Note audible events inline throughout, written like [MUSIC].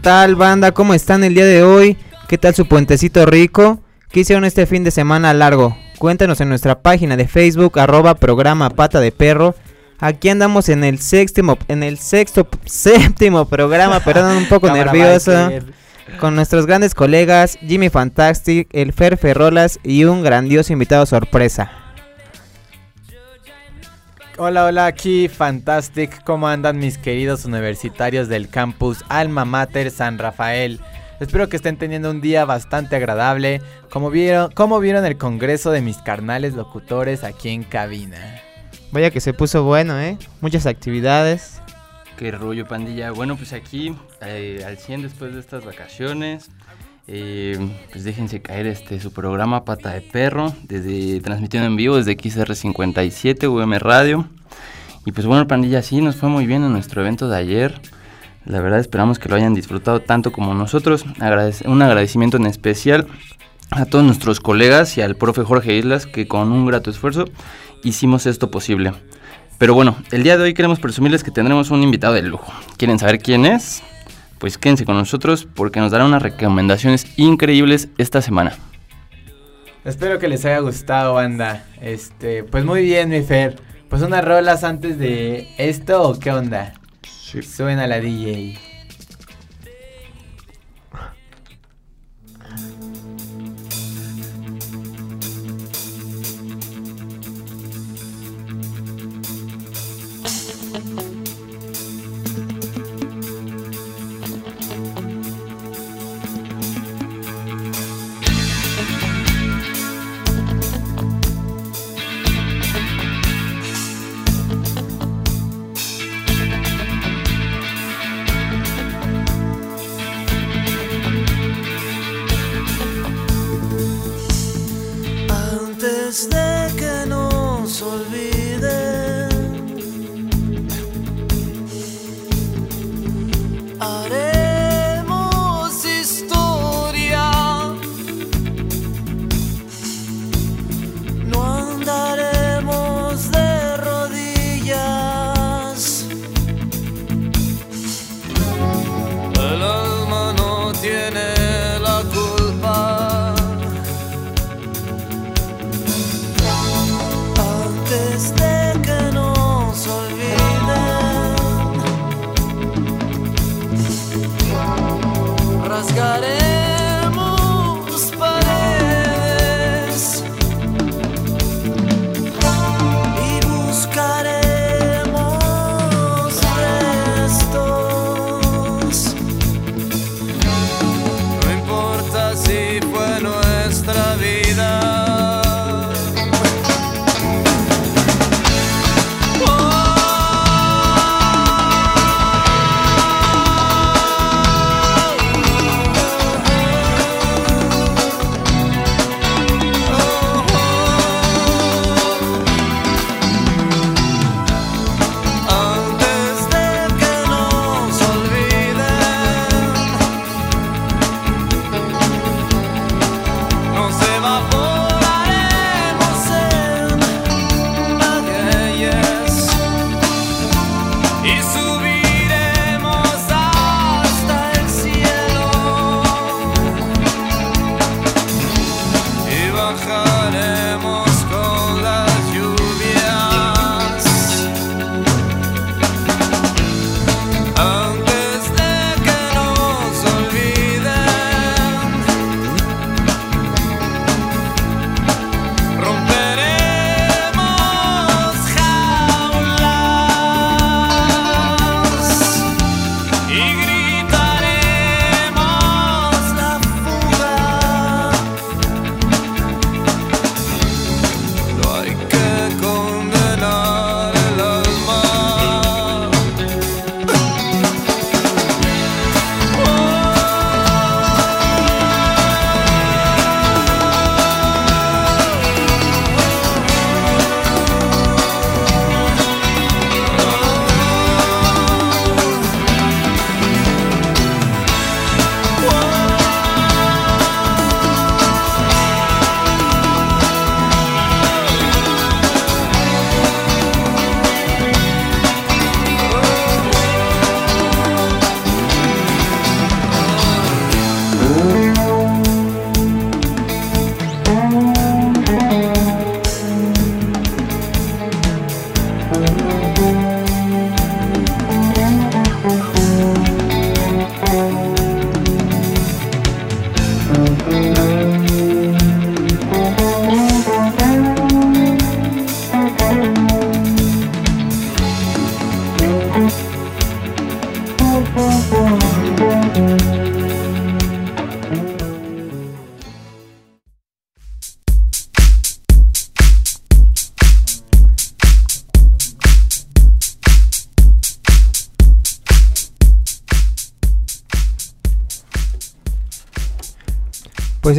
¿Qué tal banda? ¿Cómo están el día de hoy? ¿Qué tal su puentecito rico? ¿Qué hicieron este fin de semana largo? Cuéntanos en nuestra página de Facebook, arroba programa pata de perro. Aquí andamos en el séptimo, en el sexto, [LAUGHS] séptimo programa, perdón, un poco [LAUGHS] nervioso. Con nuestros grandes colegas Jimmy Fantastic, el Fer Ferrolas y un grandioso invitado sorpresa. Hola, hola, aquí Fantastic. ¿Cómo andan mis queridos universitarios del campus Alma Mater San Rafael? Espero que estén teniendo un día bastante agradable. Como vieron, como vieron el congreso de mis carnales locutores aquí en cabina. Vaya que se puso bueno, ¿eh? Muchas actividades. Qué rollo, pandilla. Bueno, pues aquí eh, al 100 después de estas vacaciones. Eh, pues déjense caer este su programa Pata de Perro, desde transmitiendo en vivo desde XR57 UM Radio. Y pues bueno, pandilla, sí, nos fue muy bien en nuestro evento de ayer. La verdad esperamos que lo hayan disfrutado tanto como nosotros. un agradecimiento en especial a todos nuestros colegas y al profe Jorge Islas que con un grato esfuerzo hicimos esto posible. Pero bueno, el día de hoy queremos presumirles que tendremos un invitado de lujo. ¿Quieren saber quién es? Pues quédense con nosotros porque nos dará unas recomendaciones increíbles esta semana. Espero que les haya gustado, banda. Este, pues muy bien, mi Fer. Pues unas rolas antes de esto o qué onda? Sí. Suena la DJ.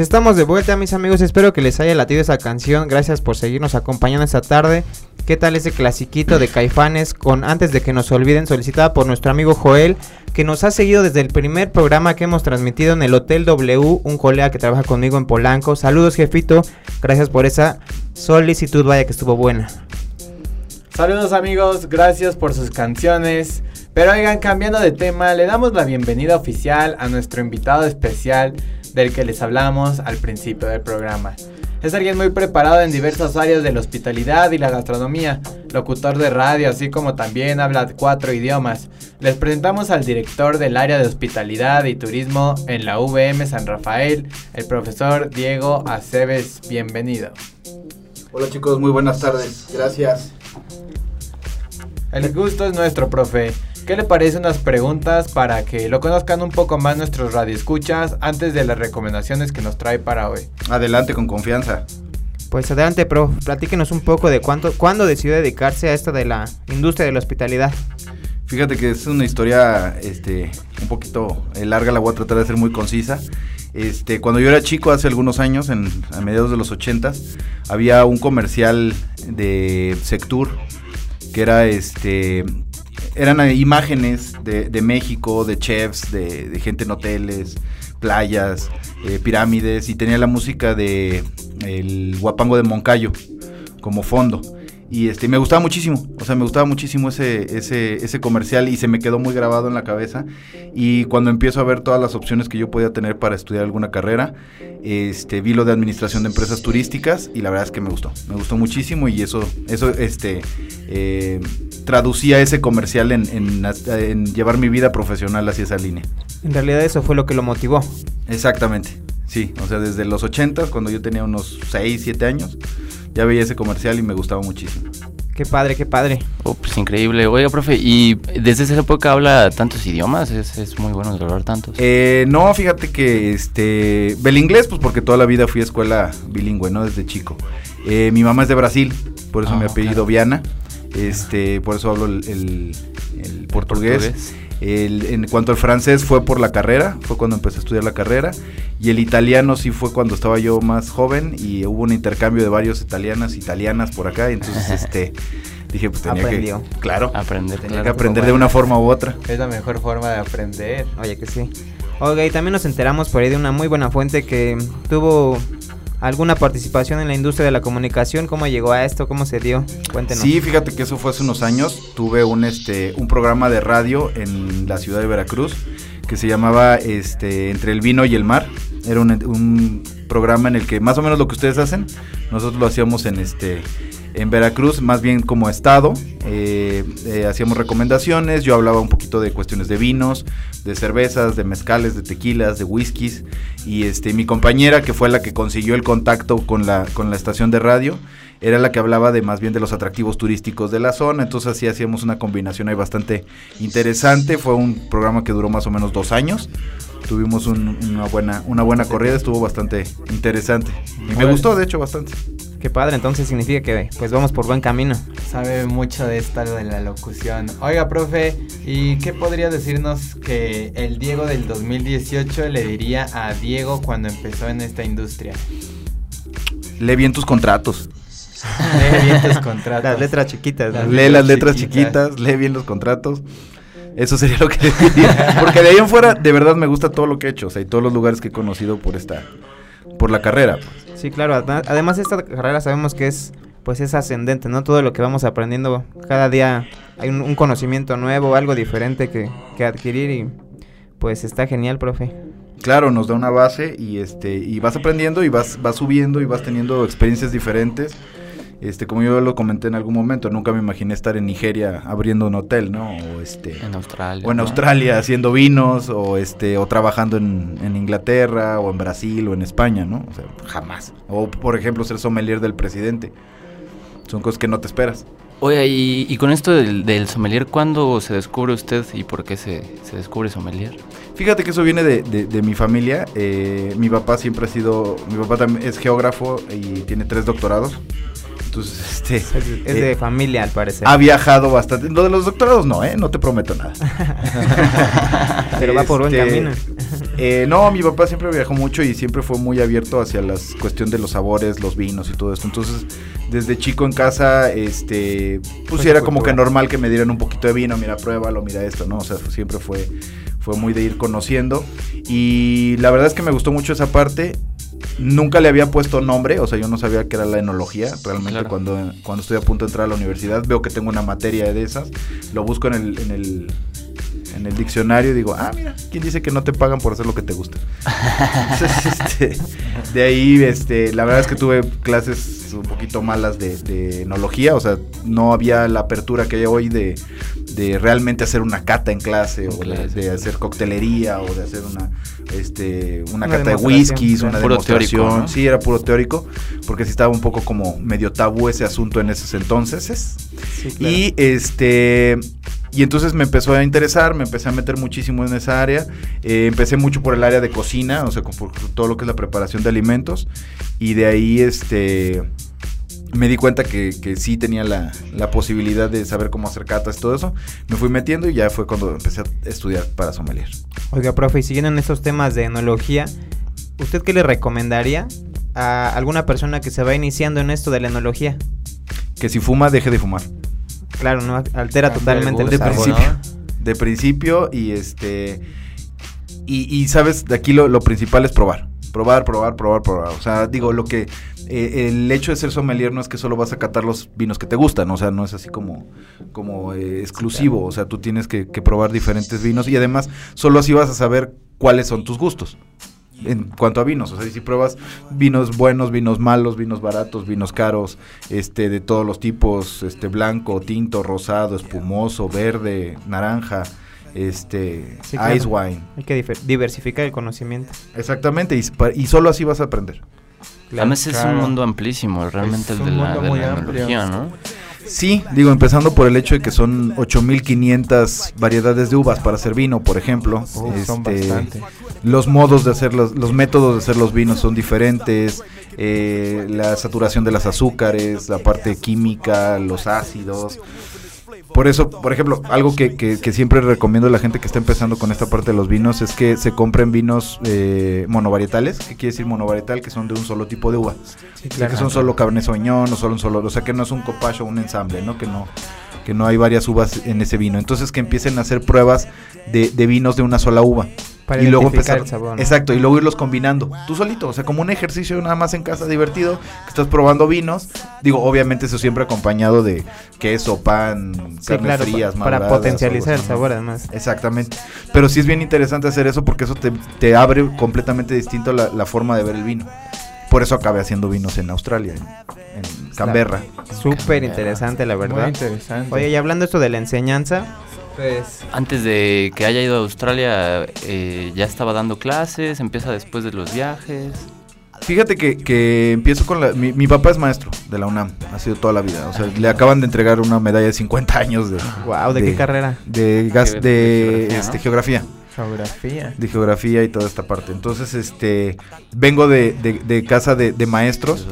Estamos de vuelta, mis amigos. Espero que les haya latido esa canción. Gracias por seguirnos acompañando esta tarde. ¿Qué tal ese clasiquito de Caifanes con Antes de que nos olviden, solicitada por nuestro amigo Joel, que nos ha seguido desde el primer programa que hemos transmitido en el Hotel W, un colega que trabaja conmigo en Polanco. Saludos, jefito. Gracias por esa solicitud, vaya que estuvo buena. Saludos amigos, gracias por sus canciones. Pero oigan, cambiando de tema, le damos la bienvenida oficial a nuestro invitado especial del que les hablamos al principio del programa. Es alguien muy preparado en diversas áreas de la hospitalidad y la gastronomía, locutor de radio, así como también habla cuatro idiomas. Les presentamos al director del área de hospitalidad y turismo en la VM San Rafael, el profesor Diego Aceves. Bienvenido. Hola chicos, muy buenas tardes. Gracias. El gusto es nuestro, profe. ¿Qué le parece unas preguntas para que lo conozcan un poco más nuestros radioescuchas antes de las recomendaciones que nos trae para hoy? Adelante con confianza. Pues adelante, prof. Platíquenos un poco de cuánto, cuándo decidió dedicarse a esto de la industria de la hospitalidad. Fíjate que es una historia este, un poquito eh, larga, la voy a tratar de ser muy concisa. Este, cuando yo era chico, hace algunos años, en, a mediados de los 80, había un comercial de Sectur que era este eran imágenes de, de México, de chefs, de, gente en hoteles, playas, eh, pirámides, y tenía la música de el guapango de Moncayo como fondo. Y este, me gustaba muchísimo, o sea, me gustaba muchísimo ese, ese, ese comercial y se me quedó muy grabado en la cabeza. Y cuando empiezo a ver todas las opciones que yo podía tener para estudiar alguna carrera, este, vi lo de administración de empresas turísticas y la verdad es que me gustó, me gustó muchísimo y eso, eso este, eh, traducía ese comercial en, en, en llevar mi vida profesional hacia esa línea. En realidad eso fue lo que lo motivó. Exactamente, sí, o sea, desde los 80, cuando yo tenía unos 6, 7 años ya veía ese comercial y me gustaba muchísimo. Qué padre, qué padre. Oh, pues increíble. Oiga, profe, ¿y desde esa época habla tantos idiomas? ¿Es, es muy bueno de hablar tantos? Eh, no, fíjate que este. El inglés, pues porque toda la vida fui a escuela bilingüe, ¿no? Desde chico. Eh, mi mamá es de Brasil, por eso Ah, mi apellido claro. Viana. Este, por eso hablo el, el- el portugués. portugués. El- en cuanto al francés fue por la carrera, fue cuando empecé a estudiar la carrera. Y el italiano sí fue cuando estaba yo más joven y hubo un intercambio de varios italianas, italianas por acá. Y entonces, [LAUGHS] este, dije, pues tenía Aprendió. que, claro, Aprender, tenía claro. que aprender de una forma u otra. Es la mejor forma de aprender. Oye, que sí. Oiga, y también nos enteramos por ahí de una muy buena fuente que tuvo alguna participación en la industria de la comunicación. ¿Cómo llegó a esto? ¿Cómo se dio? Cuéntenos. Sí, fíjate que eso fue hace unos años. Tuve un este un programa de radio en la ciudad de Veracruz que se llamaba este Entre el vino y el mar. Era un, un programa en el que más o menos lo que ustedes hacen, nosotros lo hacíamos en este en Veracruz, más bien como estado. Eh, eh, hacíamos recomendaciones. Yo hablaba un poquito de cuestiones de vinos, de cervezas, de mezcales, de tequilas, de whiskies. Y este mi compañera, que fue la que consiguió el contacto con la, con la estación de radio, era la que hablaba de más bien de los atractivos turísticos de la zona, entonces así hacíamos una combinación ahí bastante interesante, fue un programa que duró más o menos dos años, tuvimos un- una buena, una buena corrida, estuvo bastante interesante y me gustó de hecho bastante. Qué padre, entonces significa que pues vamos por buen camino. Sabe mucho de esta de la locución. Oiga, profe, ¿y qué podría decirnos que el Diego del 2018 le diría a Diego cuando empezó en esta industria? Lee bien tus contratos, [LAUGHS] Lee bien tus contratos. Las letras chiquitas. Lee las letras chiquitas, lee bien los contratos. Eso sería lo que [LAUGHS] diría. Porque de ahí en fuera, de verdad me gusta todo lo que he hecho. O sea, y todos los lugares que he conocido por esta, por la carrera. pues. Sí, claro. Además esta carrera sabemos que es pues es ascendente, ¿no? Todo lo que vamos aprendiendo cada día hay un, un conocimiento nuevo, algo diferente que, que adquirir y pues está genial, profe. Claro, nos da una base y este y vas aprendiendo y vas vas subiendo y vas teniendo experiencias diferentes. Este, como yo lo comenté en algún momento, nunca me imaginé estar en Nigeria abriendo un hotel, ¿no? O este En Australia. o en ¿no? Australia haciendo vinos o este o trabajando en, en Inglaterra o en Brasil o en España, ¿no? O sea, jamás. O por ejemplo, ser sommelier del presidente. Son cosas que no te esperas. Oiga, y, y con esto del, del sommelier, ¿cuándo se descubre usted y por qué se, se descubre sommelier? Fíjate que eso viene de, de- de mi familia. eh, mi papá siempre ha sido, mi papá también es geógrafo y tiene tres doctorados. Entonces, este... Es, [LAUGHS] es de eh, familia, al parecer. ha viajado bastante. Lo de los doctorados no, ¿eh? No te prometo nada. [LAUGHS] Pero va por buen Este, camino. eh, no, mi papá siempre viajó mucho y siempre fue muy abierto hacia la cuestión de los sabores, los vinos y todo esto. Entonces, desde chico en casa, este, pues sí era como que normal que me dieran un poquito de vino, mira, pruébalo, mira esto, ¿no? O sea, siempre fue, fue muy de ir conociendo. Y la verdad es que me gustó mucho esa parte. Nunca le había puesto nombre, o sea, yo no sabía que era la enología. Realmente Claro. cuando, cuando estoy a punto de entrar a la universidad, veo que tengo una materia de esas, lo busco en el, en el, en el diccionario y digo, ah, mira, ¿quién dice que no te pagan por hacer lo que te gusta? [LAUGHS] Entonces, este, de ahí, este, la verdad es que tuve clases un poquito malas de, de enología, o sea, no había la apertura que hay hoy de, de realmente hacer una cata en clase, o de, clase, de sí. hacer coctelería, o de hacer una, este, una, Una cata de whiskies, una. Puro teórico, demostración. ¿no? Sí, era puro teórico, porque sí estaba un poco como medio tabú ese asunto en esos entonces. Sí, claro. Y este. Y entonces me empezó a interesar, me empecé a meter muchísimo en esa área. Eh, empecé mucho por el área de cocina, o sea, con- por todo lo que es la preparación de alimentos. Y de ahí, este. Me di cuenta que, que sí tenía la, la posibilidad de saber cómo hacer catas y todo eso. Me fui metiendo y ya fue cuando empecé a estudiar para sommelier. Oiga, profe, y siguiendo en estos temas de enología, ¿usted qué le recomendaría a alguna persona que se va iniciando en esto de la enología? Que si fuma, deje de fumar. Claro, no altera totalmente el de sabor. principio. De principio y este... Y, y, sabes, de aquí lo, lo principal es probar. Probar, probar, probar, probar. O sea, digo, lo que... eh, el hecho de ser sommelier no es que solo vas a catar los vinos que te gustan. O sea, no es así como, como eh, exclusivo. O sea, tú tienes que, que probar diferentes vinos. Y además, solo así vas a saber cuáles son tus gustos. En cuanto a vinos, o sea, si pruebas vinos buenos, vinos malos, vinos baratos, vinos caros, este, de todos los tipos, este, blanco, tinto, rosado, espumoso, verde, naranja, este, Sí, claro. ice wine. Hay que diversificar el conocimiento. Exactamente, y, solo así vas a aprender. Además es claro. un mundo amplísimo, realmente Es el de la, de la enología, ¿no? Sí, digo, empezando por el hecho de que son 8500 variedades de uvas para hacer vino, por ejemplo. Son Este, bastante. Los modos de hacer los, los métodos de hacer los vinos son diferentes, eh, la saturación de las azúcares, la parte química, los ácidos. Por eso, por ejemplo, algo que, que- que siempre recomiendo a la gente que está empezando con esta parte de los vinos es que se compren vinos eh, monovarietales. ¿Qué quiere decir monovarietal? Que son de un solo tipo de uva. O sea, que son solo Cabernet Sauvignon o solo un solo, o sea, que no es un copage o un ensamble, ¿no? Que no que no hay varias uvas en ese vino. Entonces que empiecen a hacer pruebas de, de vinos de una sola uva. Para y luego empezar, el sabor. ¿no? exacto, y luego irlos combinando, tú solito, o sea, como un ejercicio nada más en casa divertido, que estás probando vinos, digo, obviamente eso siempre acompañado de queso, pan, Sí, carnes claro, frías, para maduradas, potencializar el sabor además. Exactamente, pero sí es bien interesante hacer eso porque eso te, te abre completamente distinto la, la forma de ver el vino. Por eso acabé haciendo vinos en Australia, en, en Canberra. Súper interesante, la Muy verdad. interesante. Oye, y hablando esto de la enseñanza, pues Antes de que haya ido a Australia, eh, ya estaba dando clases, empieza después de los viajes. Fíjate que, que empiezo con la... Mi, mi papá es maestro de la UNAM, ha sido toda la vida. O sea, le acaban de entregar una medalla de 50 años de... wow, ¿de, qué carrera? De, gas, De- de, de geografía, este, ¿no? geografía. Geografía. De geografía y toda esta parte. Entonces, este... Vengo de, de- de casa de, maestros.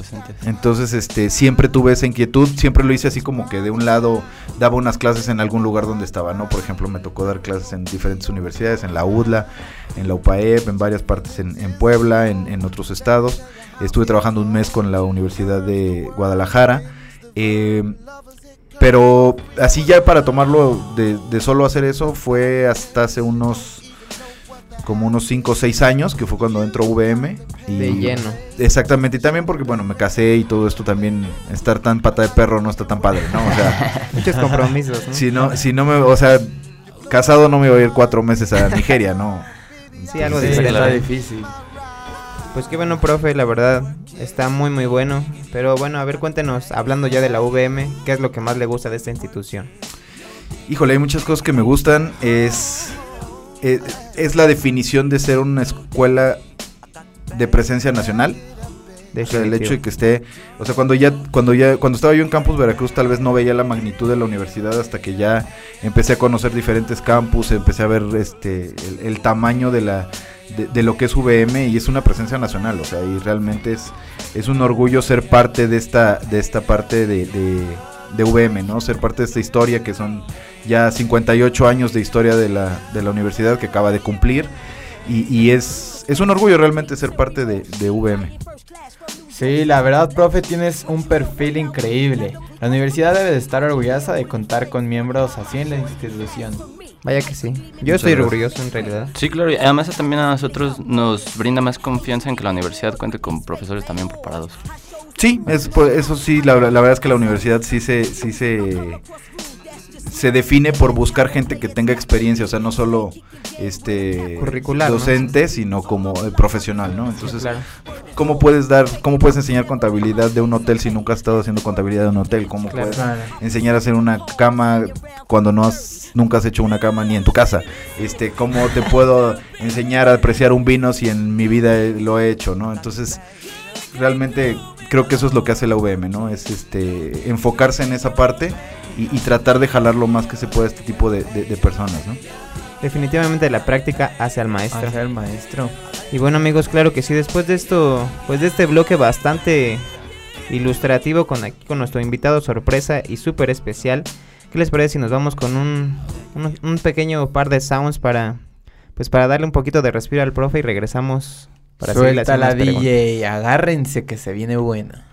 Entonces, este, siempre tuve esa inquietud, siempre lo hice así como que de un lado daba unas clases en algún lugar donde estaba, ¿no? Por ejemplo, me tocó dar clases en diferentes universidades, en la UDLA, en la UPAEP, en varias partes en, en Puebla, en, en otros estados. Estuve trabajando un mes con la Universidad de Guadalajara. eh, pero así ya para tomarlo de, de solo hacer eso fue hasta hace unos como unos 5 o 6 años, que fue cuando entró VM. Y De lleno. Exactamente, y también porque, bueno, me casé y todo esto también, estar tan pata de perro no está tan padre, ¿no? O sea, [LAUGHS] Muchos compromisos, ¿no? si no, si no me, o sea, casado no me voy a ir cuatro meses a Nigeria, ¿no? Sí, algo diferente. está difícil. Pues qué bueno, profe, la verdad, está muy muy bueno. Pero bueno, a ver, cuéntenos, hablando ya de la VM, ¿qué es lo que más le gusta de esta institución? Híjole, hay muchas cosas que me gustan, es, es, es la definición de ser una escuela de presencia nacional. O sea, el hecho de que esté, o sea, cuando ya, cuando ya, cuando estaba yo en Campus Veracruz, tal vez no veía la magnitud de la universidad hasta que ya empecé a conocer diferentes campus, empecé a ver este, el, el tamaño de la, de, de lo que es VM y es una presencia nacional, o sea, y realmente es, es un orgullo ser parte de esta, de esta parte de, de, de VM, ¿no? Ser parte de esta historia que son ya 58 años de historia de la, de la universidad que acaba de cumplir y, y es, es un orgullo realmente ser parte de, de VM. Sí, la verdad, profe, tienes un perfil increíble. La universidad debe de estar orgullosa de contar con miembros así en la institución. Vaya que sí. Yo estoy orgulloso en realidad. Sí, claro, y además también a nosotros nos brinda más confianza en que la universidad cuente con profesores también preparados. Sí, es, pues, eso sí, la, la verdad es que la universidad sí se, sí se, se define por buscar gente que tenga experiencia, o sea, no solo este Curricular, ¿no? docente, sino como eh, profesional, ¿no? Entonces, claro. ¿cómo puedes dar, cómo puedes enseñar contabilidad de un hotel si nunca has estado haciendo contabilidad de un hotel? ¿Cómo Claro. puedes Claro. enseñar a hacer una cama cuando no has, nunca has hecho una cama ni en tu casa? Este, ¿cómo te puedo enseñar a apreciar un vino si en mi vida lo he hecho, ¿no? Entonces, realmente creo que eso es lo que hace la VM, ¿no? Es este enfocarse en esa parte y, y tratar de jalar lo más que se pueda a este tipo de, de- de personas, ¿no? Definitivamente la práctica hace al maestro. Hacia el maestro. Y bueno amigos, claro que sí, después de esto, pues de este bloque bastante ilustrativo con aquí con nuestro invitado sorpresa y súper especial, ¿qué les parece si nos vamos con un, un, un pequeño par de sounds para pues para darle un poquito de respiro al profe y regresamos para Suelta la? DJ, agárrense que se viene buena.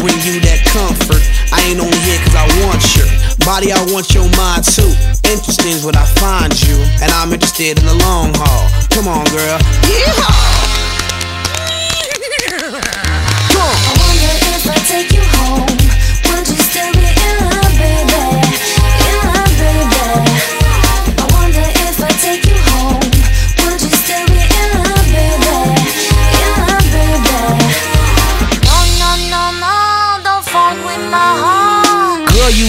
Bring you that comfort. I ain't only here cause I want your body, I want your mind too. Interesting is what I find you, and I'm interested in the long haul. Come on, girl. Yeehaw!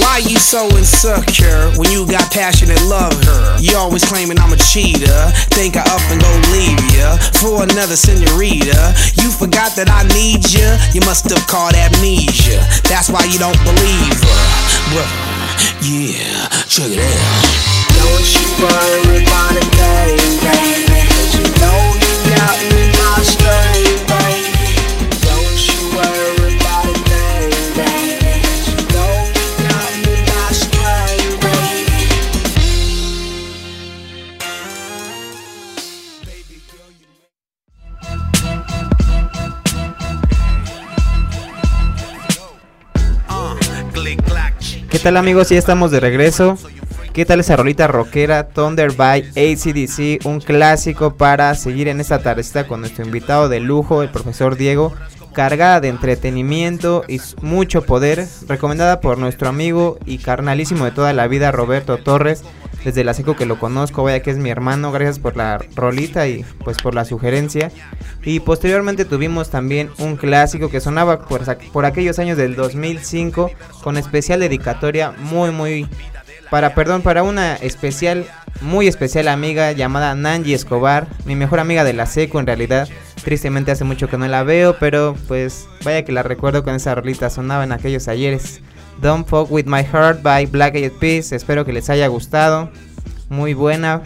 Why you so insecure when you got passionate love her? You always claiming I'm a cheater. Think I up and go leave ya for another senorita. You forgot that I need ya. You must have caught amnesia. That's why you don't believe her. Brother, yeah, check it out. Don't you worry about a thing, baby. 'Cause you know you got me my string, ¿Qué tal amigos? Ya estamos de regreso. ¿Qué tal esa rolita rockera Thunder by ACDC? Un clásico para seguir en esta tardecita con nuestro invitado de lujo, el profesor Diego. Cargada de entretenimiento y mucho poder. Recomendada por nuestro amigo y carnalísimo de toda la vida, Roberto Torres. Desde la seco que lo conozco, vaya que es mi hermano. Gracias por la rolita y pues por la sugerencia. Y posteriormente tuvimos también un clásico que sonaba por, por aquellos años del 2005 con especial dedicatoria muy muy para perdón para una especial muy especial amiga llamada Nanji Escobar, mi mejor amiga de la seco en realidad. Tristemente hace mucho que no la veo, pero pues vaya que la recuerdo con esa rolita sonaba en aquellos ayeres. Don't Fuck With My Heart by Black Eyed Peas. Espero que les haya gustado. Muy buena.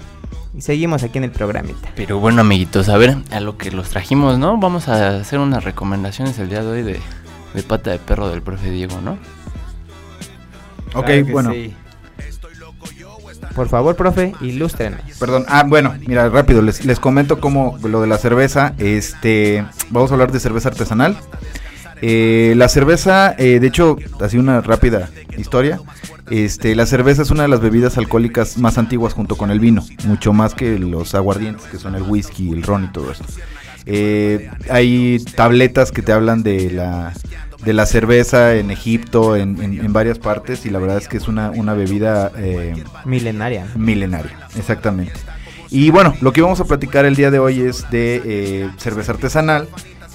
Y seguimos aquí en el programita. Pero bueno, amiguitos, a ver, a lo que los trajimos, ¿no? Vamos a hacer unas recomendaciones el día de hoy de, de pata de perro del profe Diego, ¿no? Ok, Claro bueno. sí. Por favor, profe, ilústrenos. Perdón, ah, bueno, mira, rápido, les, les comento cómo lo de la cerveza, este, vamos a hablar de cerveza artesanal. Eh, la cerveza, eh, de hecho, así una rápida historia, este, la cerveza es una de las bebidas alcohólicas más antiguas junto con el vino, mucho más que los aguardientes, que son el whisky, el ron y todo esto. Eh, hay tabletas que te hablan de la, de la cerveza en Egipto, en, en- en varias partes, y la verdad es que es una, una bebida... eh, Milenaria. Milenaria, exactamente. Y bueno, lo que vamos a platicar el día de hoy es de eh, cerveza artesanal.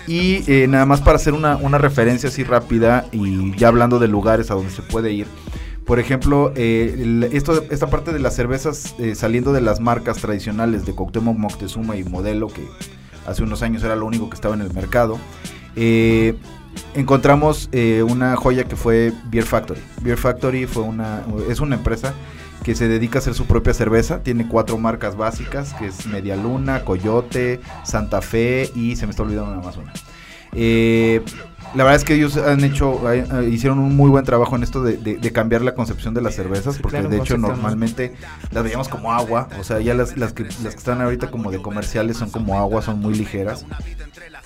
Y eh, nada más para hacer una, una referencia así rápida y ya hablando de lugares a donde se puede ir. Por ejemplo, eh, el- esto, esta parte de las cervezas saliendo de las marcas tradicionales de Cuauhtémoc Moctezuma y Modelo, que hace unos años era lo único que estaba en el mercado, encontramos eh, una joya que fue Beer Factory. Beer Factory fue una, es una empresa que se dedica a hacer su propia cerveza. Tiene cuatro marcas básicas, que es Media Luna, Coyote, Santa Fe y se me está olvidando nada más. Eh, la verdad es que ellos han hecho, eh, hicieron un muy buen trabajo en esto de, de- de cambiar la concepción de las cervezas, porque claro, de hecho normalmente las veíamos como agua, o sea, ya las, las, que, las que están ahorita como de comerciales son como agua, son muy ligeras.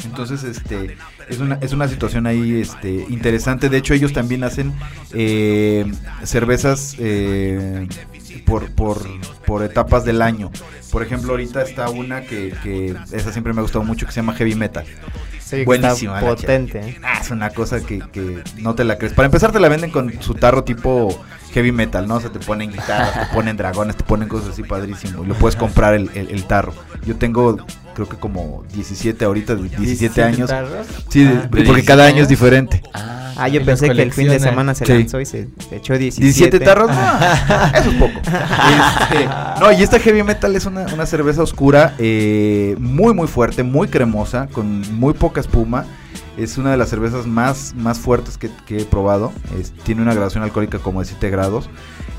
Entonces, este, es una, es una situación ahí este, interesante. De hecho, ellos también hacen eh, cervezas eh, por, por, por etapas del año. Por ejemplo, ahorita está una que, que esa siempre me ha gustado mucho, que se llama Heavy Metal. Que Buenísima está potente. ¿eh? Ah, es una cosa que, que no te la crees. Para empezar, te la venden con su tarro tipo heavy metal, ¿no? O sea, te ponen guitarras, te ponen dragones, te ponen cosas así padrísimo. Y lo puedes comprar el, el- el tarro. Yo tengo, creo que como 17 ahorita, 17, años. tarros. Sí, Ah, porque ¿de cada 17 año es diferente. Ah, Ah, yo pensé que el fin de semana se Sí. lanzó y se se echó 17. 17 tarros, no, [LAUGHS] eso es poco. Este, no, y esta heavy metal es una, una cerveza oscura, eh, muy muy fuerte, muy cremosa, con muy poca espuma. Es una de las cervezas más, más fuertes que, que he probado. Es- tiene una graduación alcohólica como de 7 grados.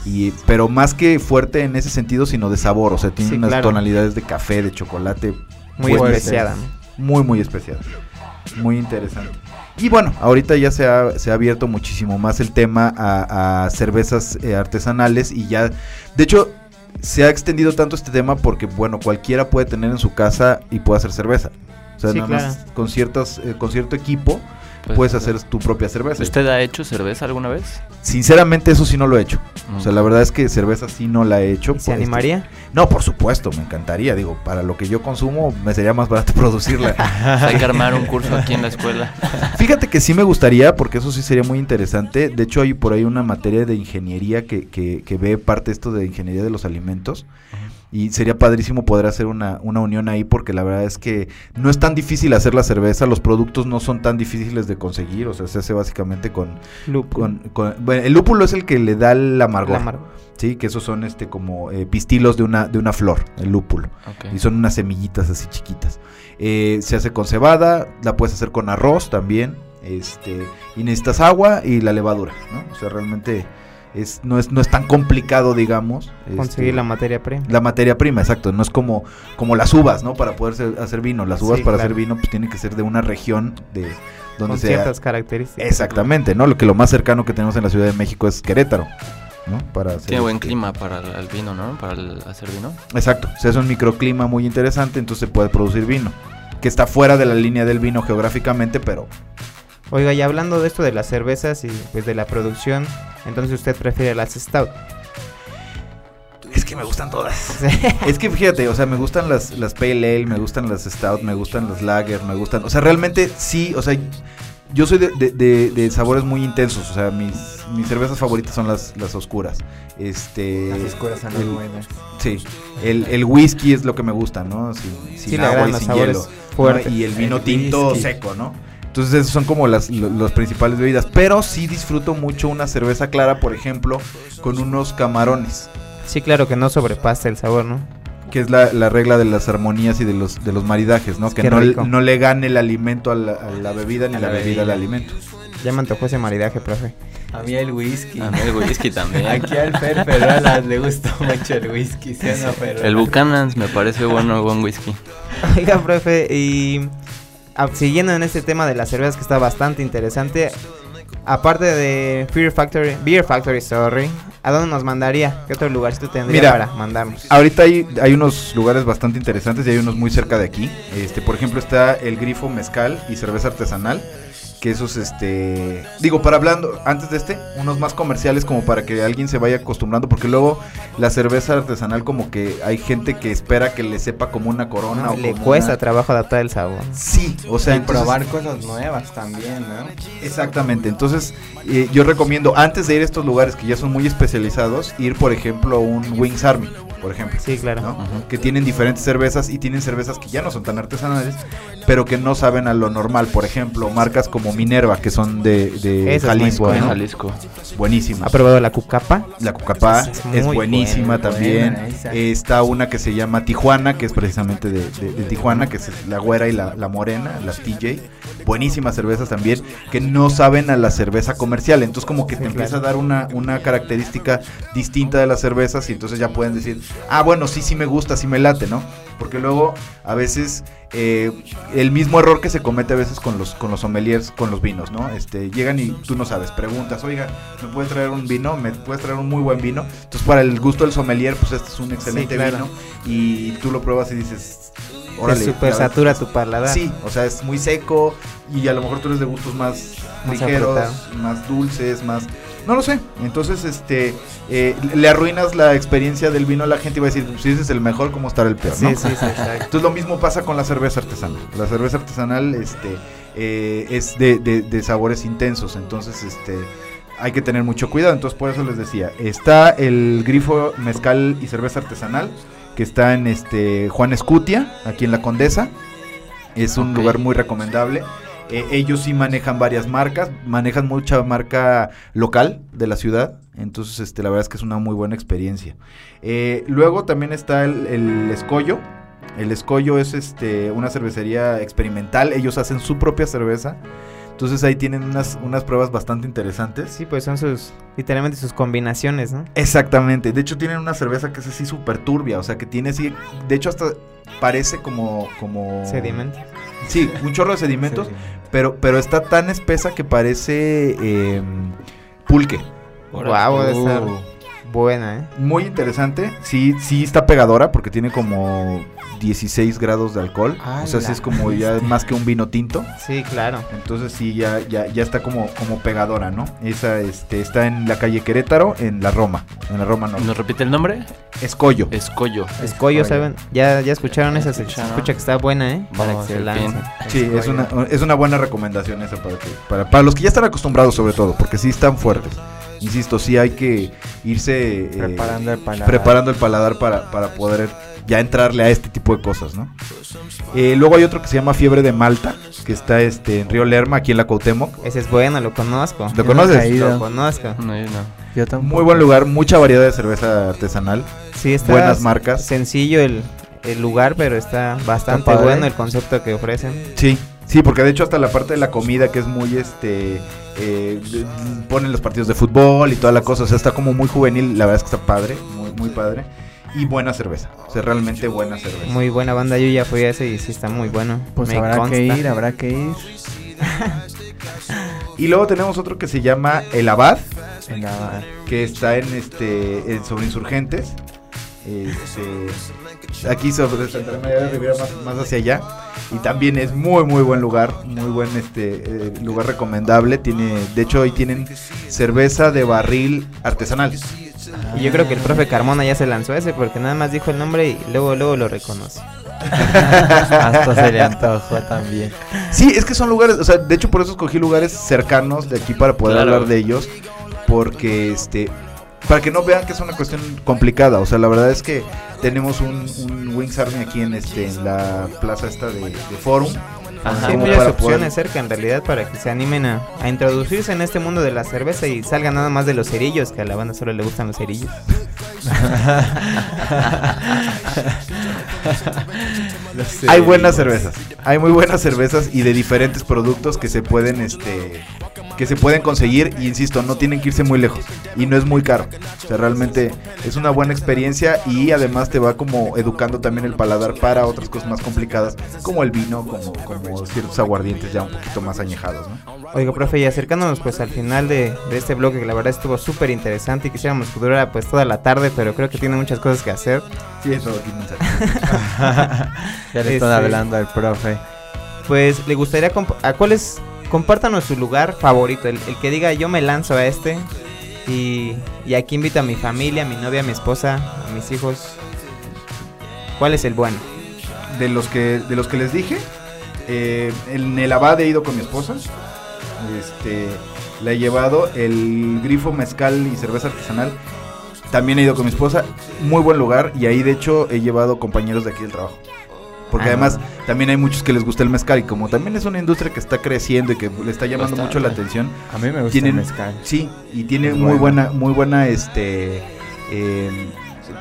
Y, pero más que fuerte en ese sentido, sino de sabor. O sea, tiene Sí, unas claro. tonalidades de café, de chocolate. Muy especiada. Muy, muy especial. Muy interesante. Y bueno, ahorita ya se ha, se ha abierto muchísimo más el tema a, a cervezas eh, artesanales y ya, de hecho, se ha extendido tanto este tema porque, bueno, cualquiera puede tener en su casa y puede hacer cerveza. O sea, Sí, nada más con, ciertas, eh, con cierto equipo Pues, puedes hacer tu propia cerveza. ¿Usted ha hecho cerveza alguna vez? Sinceramente, eso sí no lo he hecho. O sea, la verdad es que cerveza sí no la he hecho. ¿Y ¿Se animaría? No, por supuesto, me encantaría. Digo, para lo que yo consumo, me sería más barato [LAUGHS] producirla. [LAUGHS] Hay que armar un curso aquí en la escuela. [LAUGHS] Fíjate que sí me gustaría, porque eso sí sería muy interesante. De hecho, hay por ahí una materia de ingeniería que, que, que ve parte esto de ingeniería de los alimentos. Y sería padrísimo poder hacer una, una unión ahí, porque la verdad es que no es tan difícil hacer la cerveza, los productos no son tan difíciles de conseguir, o sea, se hace básicamente con... Lúpulo. con, con- bueno, el lúpulo es el que le da el amargor. ¿sí? Que esos son este como eh, pistilos de una, de una flor, el lúpulo. Y son unas semillitas así chiquitas. Eh, se hace con cebada, la puedes hacer con arroz también. Este, y necesitas agua y la levadura, ¿no? O sea, realmente es, no, es, no es tan complicado, digamos. Conseguir este, la materia prima. la materia prima, exacto. No es como, como las uvas, ¿no? Para poder ser- hacer vino. Las uvas Sí, para claro. hacer vino pues tienen que ser de una región de donde Con sea. ciertas características. Exactamente, ¿no? Lo que lo más cercano que tenemos en la Ciudad de México es Querétaro, ¿no? Para hacer Tiene buen este- clima para el, vino, ¿no? Para el- hacer vino. Exacto, se hace un microclima muy interesante, entonces se puede producir vino. Que está fuera de la línea del vino geográficamente, pero Oiga, y hablando de esto de las cervezas y pues de la producción, entonces usted prefiere las stout. es que me gustan todas. [LAUGHS] es que fíjate, o sea, me gustan las, las Pale Ale, me gustan las Stout, me gustan las Lager, me gustan. O sea, realmente sí, o sea, yo soy de, de- de- de sabores muy intensos. O sea, mis, mis cervezas favoritas son las, las oscuras. Este. Las oscuras son muy el- buenas. Sí, el, el whisky es lo que me gusta, ¿no? Sin, sin Sí, agua y sin sabores hielo. Y el vino El tinto whisky. seco, ¿no? Entonces esas son como las, lo- las principales bebidas. Pero sí disfruto mucho una cerveza clara, por ejemplo, con unos camarones. Sí, claro que no sobrepasa el sabor, ¿no? Que es la, la regla de las armonías y de los, de los maridajes, ¿no? Que no, no le gane el alimento a la, a la bebida ni A la, la bebida al bebida. alimento. Ya me antojó ese maridaje, profe. A mí el whisky. A mí el whisky también. Aquí al Fer le gustó mucho el whisky, ¿sí no? El Buchanan's me parece bueno, buen whisky. [LAUGHS] Oiga, profe, y siguiendo en este tema de las cervezas que está bastante interesante, aparte de Fear Factory, Beer Factory, sorry, ¿a dónde nos mandaría? ¿Qué otro lugarcito tendría Mira, para mandarnos? Ahorita hay, hay unos lugares bastante interesantes y hay unos muy cerca de aquí. Este, por ejemplo, está el grifo mezcal y cerveza artesanal. Que esos, este. Digo, para hablando, antes de este, unos más comerciales como para que alguien se vaya acostumbrando. Porque luego la cerveza artesanal, como que hay gente que espera que le sepa como una corona o Le como cuesta una- trabajo adaptar el sabor. Sí, o sea, y entonces- probar cosas nuevas también, ¿no? Exactamente, entonces eh, yo recomiendo antes de ir a estos lugares que ya son muy especializados, ir por ejemplo a un Wings Army, por ejemplo. Sí, claro. ¿no? Que tienen diferentes cervezas y tienen cervezas que ya no son tan artesanales, pero que no saben a lo normal. Por ejemplo, marcas como Minerva, que son de, Jalisco, buena. ¿no? Jalisco. Buenísimas. ¿Ha probado la cucapa? La Cucapá Es buenísima buena, también. buena. Está una que se llama Tijuana, que es precisamente de, de- de Tijuana, que es la güera y la, la morena, las TJ. Buenísimas cervezas también, que no saben a la cerveza comercial. Entonces como que te empieza a dar una, una característica distinta de las cervezas y entonces ya pueden decir, ah, bueno, sí, sí me gusta, sí me late, ¿no? Porque luego a veces eh, el mismo error que se comete a veces con los, con los sommeliers, con los vinos, ¿no? Este, llegan y tú no sabes, preguntas, oiga, ¿me puedes traer un vino? ¿Me puedes traer un muy buen vino? Entonces, para el gusto del sommelier, pues este es un excelente claro. vino. Y tú lo pruebas y dices, Te órale. super satura tu paladar. Sí, o sea, es muy seco y a lo mejor tú eres de gustos más, Más ligeros, más dulces, más... No lo sé. Entonces, este, eh, le arruinas la experiencia del vino a la gente y va a decir, si ese es el mejor, ¿cómo estará el peor? Sí, ¿no? sí, sí. Entonces lo mismo pasa con la cerveza artesanal. La cerveza artesanal este, eh, es de, de- de sabores intensos, entonces este, hay que tener mucho cuidado. Entonces por eso les decía, está el grifo mezcal y cerveza artesanal, que está en este Juan Escutia, aquí en La Condesa. Es un lugar muy recomendable. Eh, ellos sí manejan varias marcas, manejan mucha marca local de la ciudad, entonces este, la verdad es que es una muy buena experiencia. Eh, luego también está el, el Escollo. El Escollo es este, una cervecería experimental, ellos hacen su propia cerveza. Entonces ahí tienen unas, unas pruebas bastante interesantes. Sí, pues son sus, literalmente sus combinaciones, ¿no? Exactamente. De hecho, tienen una cerveza que es así súper turbia. O sea, que tiene así. De hecho, hasta parece como. como Sedimentos. Sí, un chorro de sedimentos. Pero, pero está tan espesa que parece eh, pulque. Guau, debe estar Uh, buena, ¿eh? Muy interesante. Sí, sí está pegadora porque tiene como 16 grados de alcohol. o sea, sí es como ya más que un vino tinto. Sí, claro. Entonces sí, ya, ya, ya está como, como pegadora, ¿no? Esa este, está en la calle Querétaro, en la Roma. En la Roma Norte. ¿Nos repite el nombre? Escollo. Escollo. Escollo. ¿saben? Ya, ya escucharon esa, se escucharon. escucha que está buena, ¿eh? Para Vamos que se. Sí, es una, es una buena recomendación esa para, que, para, para los que ya están acostumbrados sobre todo, porque sí están fuertes. Insisto, sí hay que irse eh, Preparando el paladar. preparando el paladar para, para poder ya entrarle a este tipo de cosas, ¿no? Eh, luego hay otro que se llama Fiebre de Malta, que está este, en Río Lerma, aquí en la Cuauhtémoc. Ese es bueno, lo conozco. ¿Lo no conoces? he ido. Lo conozco. No, yo no. Yo tampoco. Muy buen lugar, mucha variedad de cerveza artesanal, Sí, está buenas marcas. sencillo el, el lugar, pero está bastante bueno el concepto que ofrecen. Sí, sí, porque de hecho hasta la parte de la comida que es muy este eh, ponen los partidos de fútbol y toda la cosa, o sea, está como muy juvenil, la verdad es que está padre, muy, muy padre. Y buena cerveza, o sea, realmente buena cerveza. Muy buena banda, yo ya fui a ese y sí está muy bueno. Pues Me habrá consta. que ir, habrá que ir. [LAUGHS] Y luego tenemos otro que se llama El Abad, En la- que está en este en sobre insurgentes. Este, aquí sobre Santa María de Rivera más, más hacia allá. Y también es muy muy buen lugar, muy buen este eh, lugar recomendable. Tiene, de hecho ahí tienen cerveza de barril artesanal. Y yo creo que el profe Carmona ya se lanzó a ese porque nada más dijo el nombre y luego luego lo reconoce. [LAUGHS] Hasta se le antojó también. Sí, es que son lugares, o sea, de hecho por eso escogí lugares cercanos de aquí para poder Claro. hablar de ellos, porque este, para que no vean que es una cuestión complicada, o sea, la verdad es que tenemos un, un Wings Army aquí en este, en la plaza esta de, de Forum. Ajá. Hay muchas opciones poder- cerca en realidad para que se animen a, a introducirse en este mundo de la cerveza y salgan nada más de los cerillos, que a la banda solo le gustan los cerillos. [LAUGHS] Hay buenas cervezas, hay muy buenas cervezas y de diferentes productos que se pueden, este, que se pueden conseguir y insisto, no tienen que irse muy lejos y no es muy caro. O sea, realmente es una buena experiencia y además te va como educando también el paladar para otras cosas más complicadas como el vino, como, como ciertos aguardientes ya un poquito más añejados, ¿no? Oiga, profe, y acercándonos pues al final de, de este bloque que la verdad estuvo súper interesante y quisiéramos que durara pues toda la tarde, pero creo que tiene muchas cosas que hacer. Sí, eso aquí no sé. [LAUGHS] Ya le Este- están hablando al profe. Pues le gustaría a cuáles compártanos su lugar favorito, el, que diga yo me lanzo a este y, y aquí invito a mi familia, a mi novia, a mi esposa, a mis hijos. ¿Cuál es el bueno? de los que de los que les dije eh, en el abad he ido con mi esposa este la he llevado el grifo mezcal y cerveza artesanal también he ido con mi esposa muy buen lugar y ahí de hecho he llevado compañeros de aquí del trabajo porque Ah. además también hay muchos que les gusta el mezcal y como también es una industria que está creciendo y que le está llamando mucho la atención A mí me gusta tienen el mezcal. sí y tiene muy bueno. buena muy buena este eh,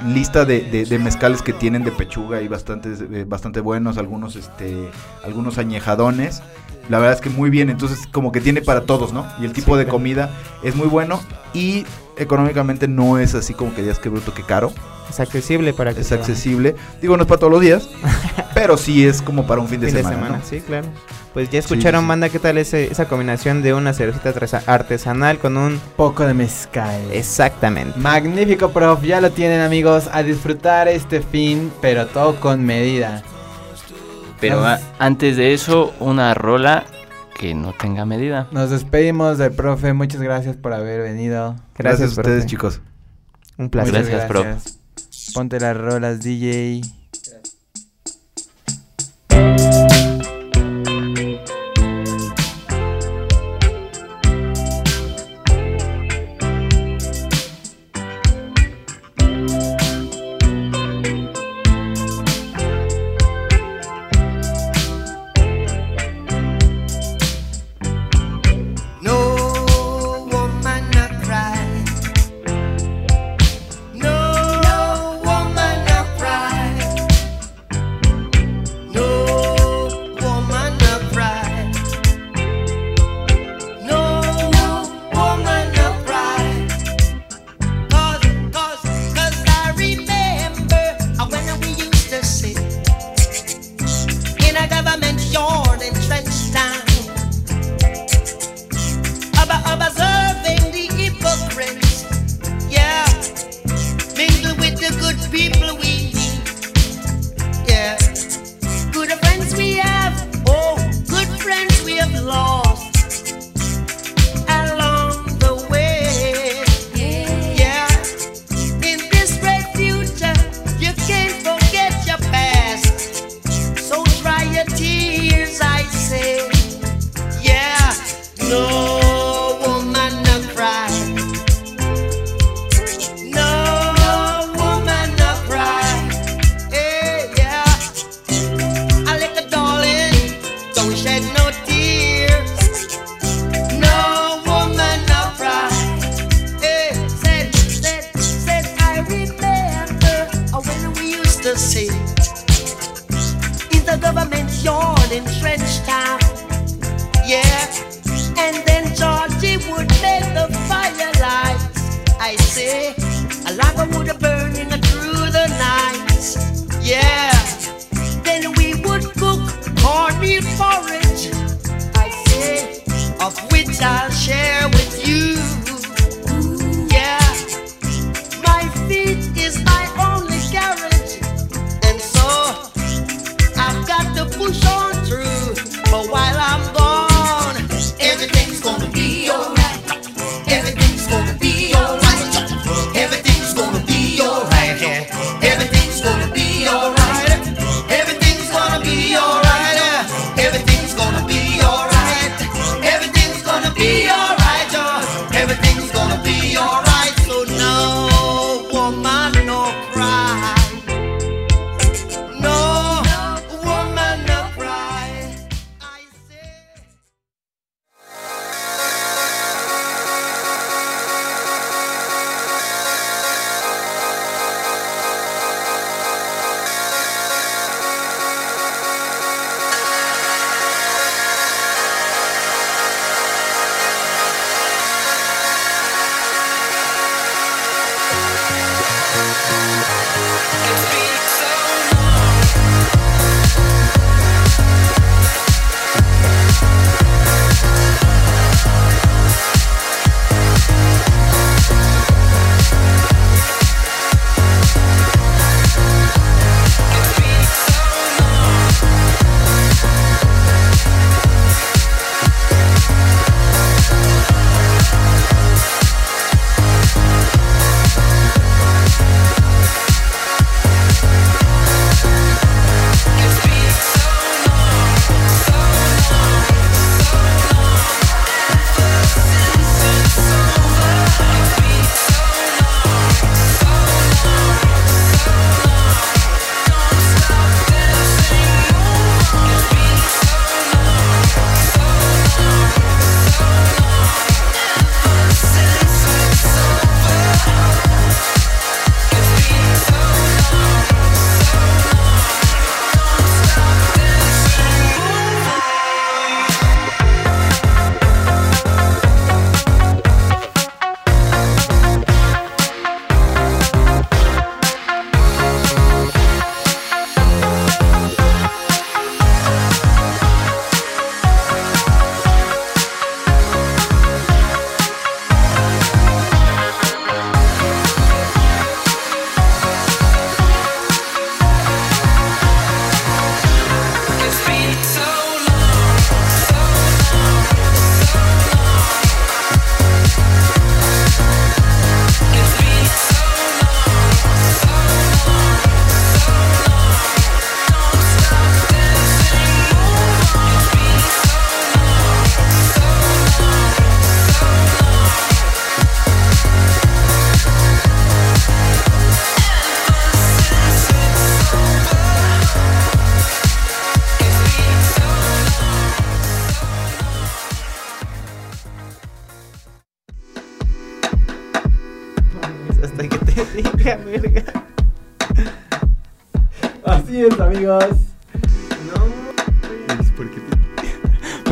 lista de, de- de mezcales que tienen de pechuga y bastantes eh, bastante buenos algunos este algunos añejadones la verdad es que muy bien entonces como que tiene para todos no y el tipo de comida es muy bueno y económicamente no es así como que digas que bruto que caro Es accesible para que es se accesible digo no es para todos los días [LAUGHS] pero sí es como para un fin de Fin de semana, sí, claro. Pues ya escucharon, sí. banda, qué tal ese- esa combinación de una cervecita artesa- artesanal con un... Poco de mezcal. Exactamente. Magnífico, prof. Ya lo tienen, amigos. A disfrutar este fin, pero todo con medida. Pero a- antes de eso, una rola que no tenga medida. Nos despedimos del profe. Muchas gracias por haber venido. gracias, a ustedes profe. chicos Un placer. Muchas Gracias, prof. Ponte las rolas, DJ. live long.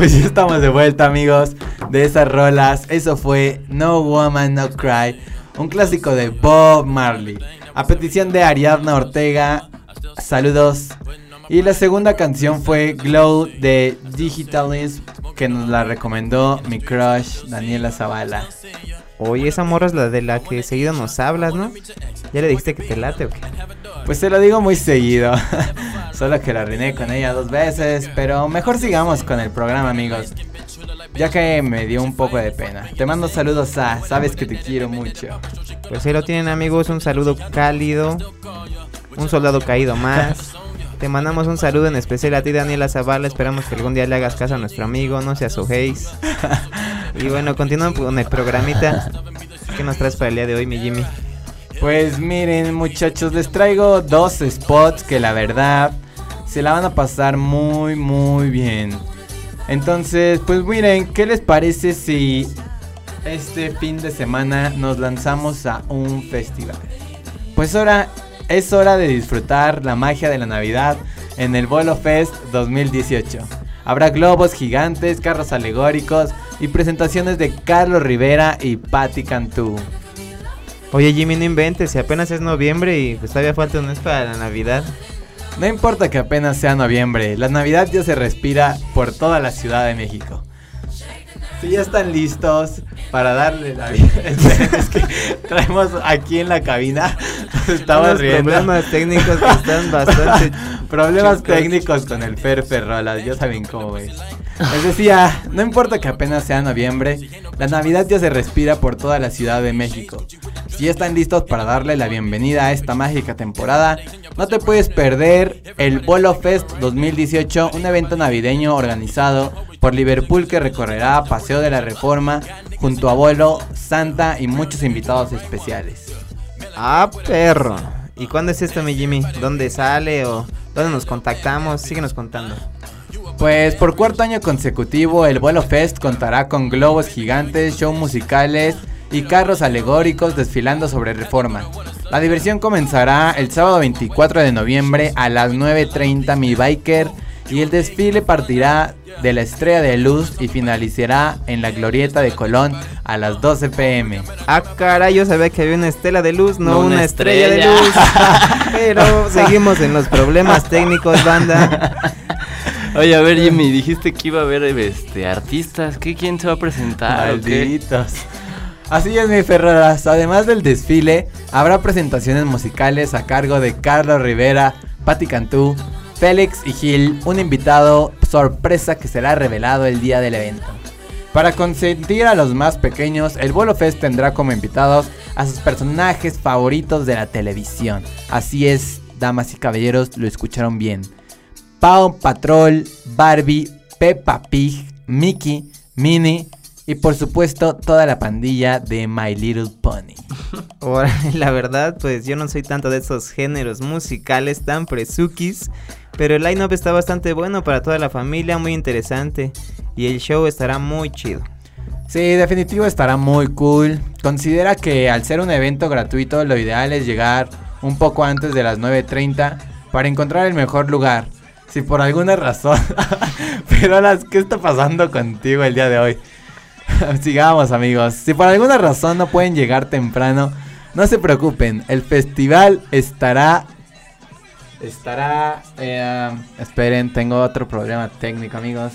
Pues ya estamos de vuelta, amigos, de esas rolas. Eso fue No Woman No Cry, un clásico de Bob Marley. A petición de Ariadna Ortega, saludos. Y la segunda canción fue Glow de Digitalism, que nos la recomendó mi crush Daniela Zavala. Oye, esa morra es la de la que seguido nos hablas, ¿no? ¿Ya le dijiste que te late o qué? Pues te lo digo muy seguido. [LAUGHS] Solo que la arruiné con ella dos veces. Pero mejor sigamos con el programa, amigos. Ya que me dio un poco de pena. Te mando saludos a. Sabes que te quiero mucho. Pues ahí lo tienen amigos, un saludo cálido, un soldado caído más. Te mandamos un saludo en especial a ti Daniela Zavala, esperamos que algún día le hagas caso a nuestro amigo, no seas ojéis. [LAUGHS] Y bueno, continuamos con el programita. ¿Qué nos traes para el día de hoy, mi Jimmy? Pues miren, muchachos, les traigo dos spots que la verdad se la van a pasar muy, muy bien. Entonces, pues miren, ¿qué les parece si este fin de semana nos lanzamos a un festival? Pues ahora es hora de disfrutar la magia de la Navidad en el Bolo Fest 2018. Habrá globos gigantes, carros alegóricos y presentaciones de Carlos Rivera y Patti Cantú. Oye Jimmy, no inventes, si apenas es noviembre y pues todavía falta un mes para la Navidad. No importa que apenas sea noviembre, la Navidad ya se respira por toda la Ciudad de México. Si ya están listos para darle la vida. [LAUGHS] es que traemos aquí en la cabina. Estamos riendo. problemas técnicos que están bastante... [LAUGHS] Problemas técnicos con el Fer Ferrolas, ya saben cómo es. Les decía, no importa que apenas sea noviembre, la Navidad ya se respira por toda la Ciudad de México. Si están listos para darle la bienvenida a esta mágica temporada, no te puedes perder el Bolo Fest 2018, un evento navideño organizado por Liverpool que recorrerá Paseo de la Reforma junto a Bolo, Santa y muchos invitados especiales. Ah, perro. ¿Y cuándo es esto, mi Jimmy? ¿Dónde sale o dónde nos contactamos? Síguenos contando. Pues por cuarto año consecutivo, el Vuelo Fest contará con globos gigantes, shows musicales y carros alegóricos desfilando sobre reforma. La diversión comenzará el sábado 24 de noviembre a las 9.30 mi biker y el desfile partirá de la Estrella de Luz y finalizará en la Glorieta de Colón a las 12 pm. Ah, caray, yo sabía que había una estela de luz, no, No una, una estrella, de estrella. luz. [LAUGHS] Pero seguimos en los problemas técnicos, banda. [LAUGHS] Oye, a ver, Jimmy, dijiste que iba a haber este, artistas. ¿Qué, ¿Quién se va a presentar? Malditos. Así es, mi Ferreras. Además del desfile, habrá presentaciones musicales a cargo de Carlos Rivera, Patti Cantú, Félix y Gil, un invitado sorpresa que será revelado el día del evento. Para consentir a los más pequeños, el Bolo Fest tendrá como invitados a sus personajes favoritos de la televisión. Así es, damas y caballeros, lo escucharon bien. Pau Patrol, Barbie, Peppa Pig, Mickey, Minnie y por supuesto toda la pandilla de My Little Pony. [LAUGHS] Ahora, la verdad, pues yo no soy tanto de esos géneros musicales tan presukis. Pero el line-up está bastante bueno para toda la familia, muy interesante. Y el show estará muy chido. Sí, definitivo estará muy cool. Considera que al ser un evento gratuito lo ideal es llegar un poco antes de las 9.30 para encontrar el mejor lugar. Si por alguna razón... [LAUGHS] Pero las, ¿qué está pasando contigo el día de hoy? [LAUGHS] Sigamos amigos. Si por alguna razón no pueden llegar temprano, no se preocupen. El festival estará... Estará... eh, esperen, tengo otro problema técnico amigos.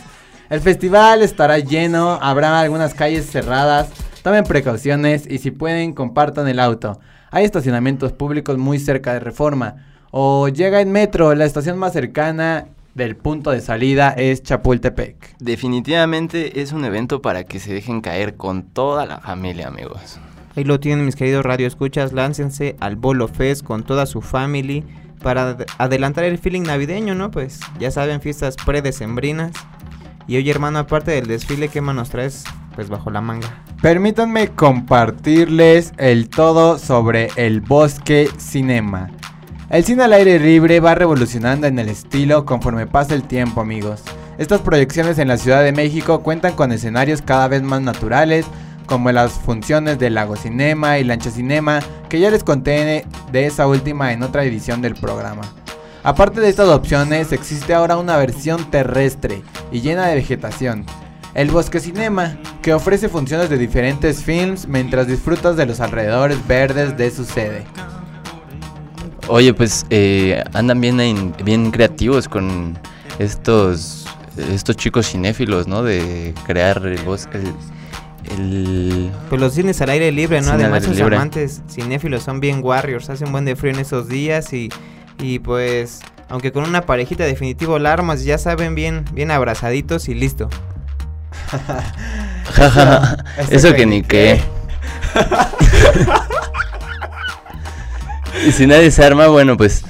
El festival estará lleno, habrá algunas calles cerradas. Tomen precauciones y si pueden compartan el auto. Hay estacionamientos públicos muy cerca de Reforma. O llega en metro, la estación más cercana del punto de salida es Chapultepec. Definitivamente es un evento para que se dejen caer con toda la familia, amigos. Ahí lo tienen mis queridos radio escuchas, láncense al Bolo Fest con toda su family para ad- adelantar el feeling navideño, ¿no? Pues ya saben, fiestas predecembrinas. Y oye hermano, aparte del desfile, ¿qué más nos traes? Pues bajo la manga. Permítanme compartirles el todo sobre el Bosque Cinema. El cine al aire libre va revolucionando en el estilo conforme pasa el tiempo, amigos. Estas proyecciones en la Ciudad de México cuentan con escenarios cada vez más naturales, como las funciones del Lago Cinema y Lancha Cinema, que ya les conté de esa última en otra edición del programa. Aparte de estas opciones, existe ahora una versión terrestre y llena de vegetación. El Bosque Cinema, que ofrece funciones de diferentes films mientras disfrutas de los alrededores verdes de su sede. Oye, pues eh, andan bien, bien creativos con estos, estos chicos cinéfilos, ¿no? De crear el bosque. El, el- Pues los cines al aire libre, ¿no? Además, sus amantes cinéfilos son bien warriors, hacen buen de frío en esos días y, y pues, aunque con una parejita definitivo la armas, ya saben bien, bien abrazaditos y listo. [LAUGHS] [LAUGHS] Este Eso que ni qué. [LAUGHS] y si nadie se arma, bueno, pues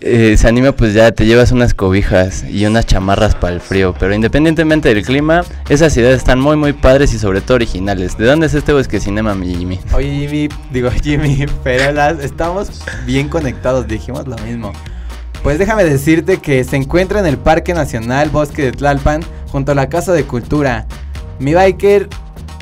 eh, se anima, pues ya te llevas unas cobijas y unas chamarras para el frío. Pero independientemente del clima, esas ideas están muy, muy padres y sobre todo originales. ¿De dónde es este bosque cinema, mi Jimmy? Oye Jimmy, digo [LAUGHS] Jimmy, pero estamos bien conectados, dijimos lo mismo. Pues déjame decirte que se encuentra en el Parque Nacional Bosque de Tlalpan, junto a la Casa de Cultura. Mi biker,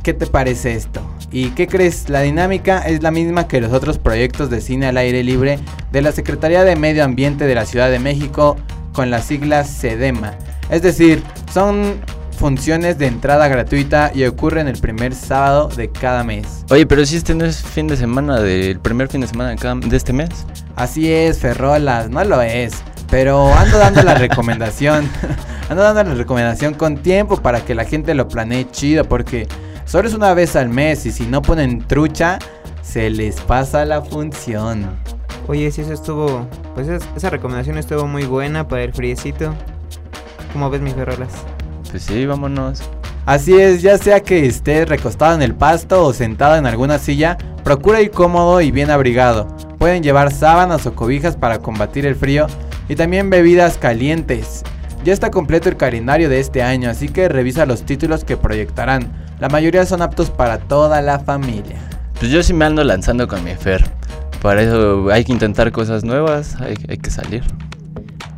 ¿qué te parece esto? ¿Y qué crees? La dinámica es la misma que los otros proyectos de cine al aire libre de la Secretaría de Medio Ambiente de la Ciudad de México con las siglas SEDEMA. Es decir, son funciones de entrada gratuita y ocurren el primer sábado de cada mes. Oye, pero si este no es fin de semana del primer fin de semana de, cada- de este mes. Así es, Ferrolas, no lo es. Pero ando dando la recomendación. [LAUGHS] ando dando la recomendación con tiempo para que la gente lo planee chido. Porque solo es una vez al mes y si no ponen trucha, se les pasa la función. Oye, si eso estuvo. Pues es- esa recomendación estuvo muy buena para el friecito. ¿Cómo ves, mis ferrolas? Pues sí, vámonos. Así es, ya sea que estés recostado en el pasto o sentado en alguna silla, procura ir cómodo y bien abrigado. Pueden llevar sábanas o cobijas para combatir el frío y también bebidas calientes. Ya está completo el calendario de este año, así que revisa los títulos que proyectarán. La mayoría son aptos para toda la familia. Pues yo sí me ando lanzando con mi Fer. Para eso hay que intentar cosas nuevas, hay, hay que salir.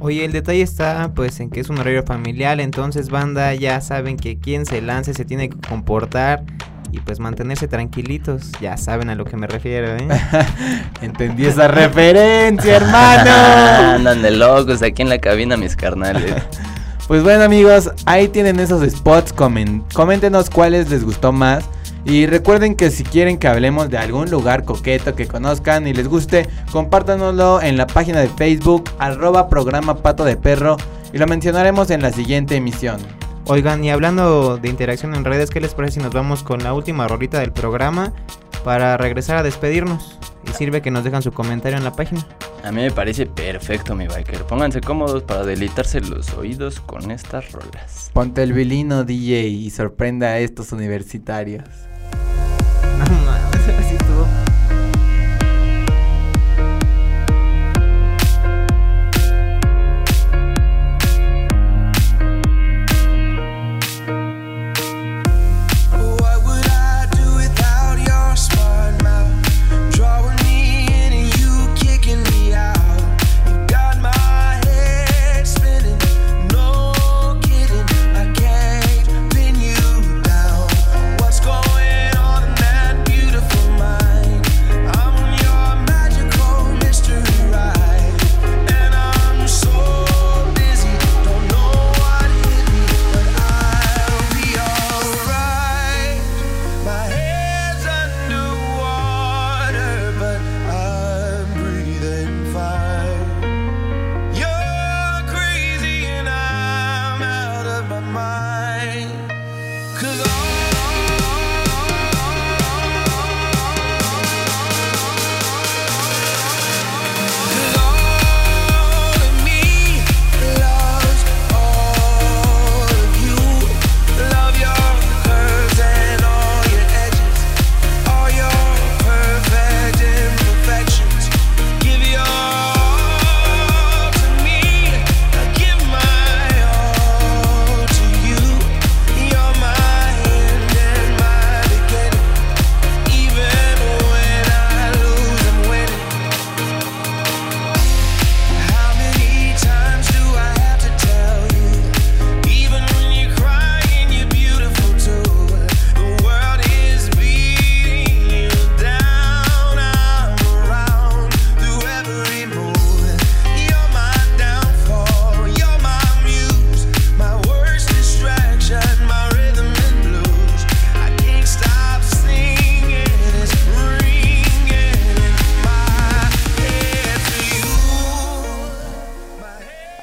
Oye, el detalle está pues en que es un horario familiar, entonces banda ya saben que quien se lance se tiene que comportar y pues mantenerse tranquilitos. Ya saben a lo que me refiero, ¿eh? [LAUGHS] Entendí esa referencia, hermano. [LAUGHS] Andan de locos aquí en la cabina, mis carnales. [LAUGHS] Pues bueno amigos, ahí tienen esos spots, comen- coméntenos cuáles les gustó más. Y recuerden que si quieren que hablemos de algún lugar coqueto que conozcan y les guste, compártanoslo en la página de Facebook, arroba programa pato de perro, y lo mencionaremos en la siguiente emisión. Oigan, y hablando de interacción en redes, ¿qué les parece si nos vamos con la última rolita del programa para regresar a despedirnos? Y sirve que nos dejan su comentario en la página. A mí me parece perfecto, mi biker. Pónganse cómodos para deleitarse los oídos con estas rolas. Ponte el vilino DJ y sorprenda a estos universitarios.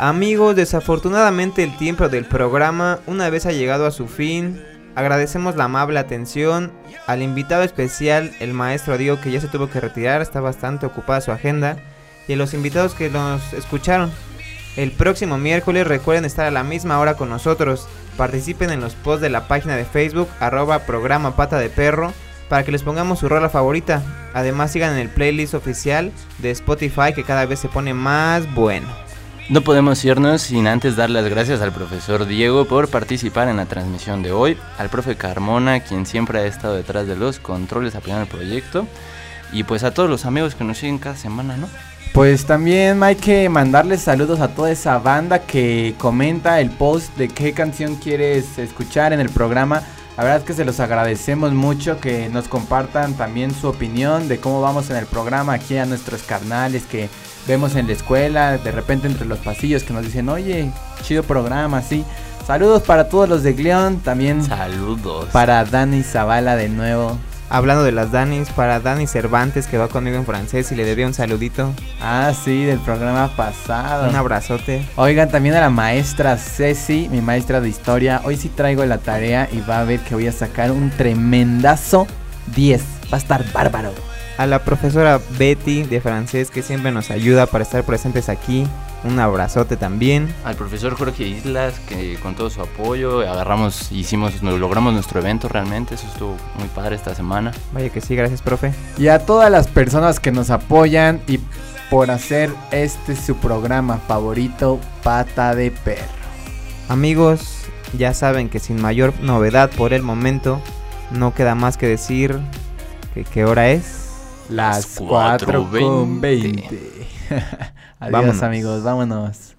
Amigos, desafortunadamente el tiempo del programa una vez ha llegado a su fin. Agradecemos la amable atención al invitado especial, el maestro Diego, que ya se tuvo que retirar, está bastante ocupada su agenda, y a los invitados que nos escucharon. El próximo miércoles recuerden estar a la misma hora con nosotros. Participen en los posts de la página de Facebook, arroba programa pata de perro, para que les pongamos su rola favorita. Además sigan en el playlist oficial de Spotify que cada vez se pone más bueno. No podemos irnos sin antes dar las gracias al profesor Diego por participar en la transmisión de hoy, al profe Carmona, quien siempre ha estado detrás de los controles apoyando el proyecto, y pues a todos los amigos que nos siguen cada semana, ¿no? Pues también hay que mandarles saludos a toda esa banda que comenta el post de qué canción quieres escuchar en el programa. La verdad es que se los agradecemos mucho que nos compartan también su opinión de cómo vamos en el programa aquí a nuestros carnales que vemos en la escuela, de repente entre los pasillos que nos dicen, oye, chido programa, sí. Saludos para todos los de Gleón, también Saludos. para Dani Zavala de nuevo. Hablando de las Danis, para Dani Cervantes que va conmigo en francés y le debía un saludito. Ah, sí, del programa pasado. Un abrazote. Oigan, también a la maestra Ceci, mi maestra de historia. Hoy sí traigo la tarea y va a ver que voy a sacar un tremendazo 10. Va a estar bárbaro. A la profesora Betty de francés que siempre nos ayuda para estar presentes aquí. Un abrazote también. Al profesor Jorge Islas, que con todo su apoyo agarramos, hicimos, nos logramos nuestro evento realmente. Eso estuvo muy padre esta semana. Vaya que sí, gracias, profe. Y a todas las personas que nos apoyan y por hacer este su programa favorito, Pata de Perro. Amigos, ya saben que sin mayor novedad por el momento, no queda más que decir que qué hora es. Las Las 4 con 4:20. 20. [LAUGHS] Adiós Vámonos. amigos, vámonos.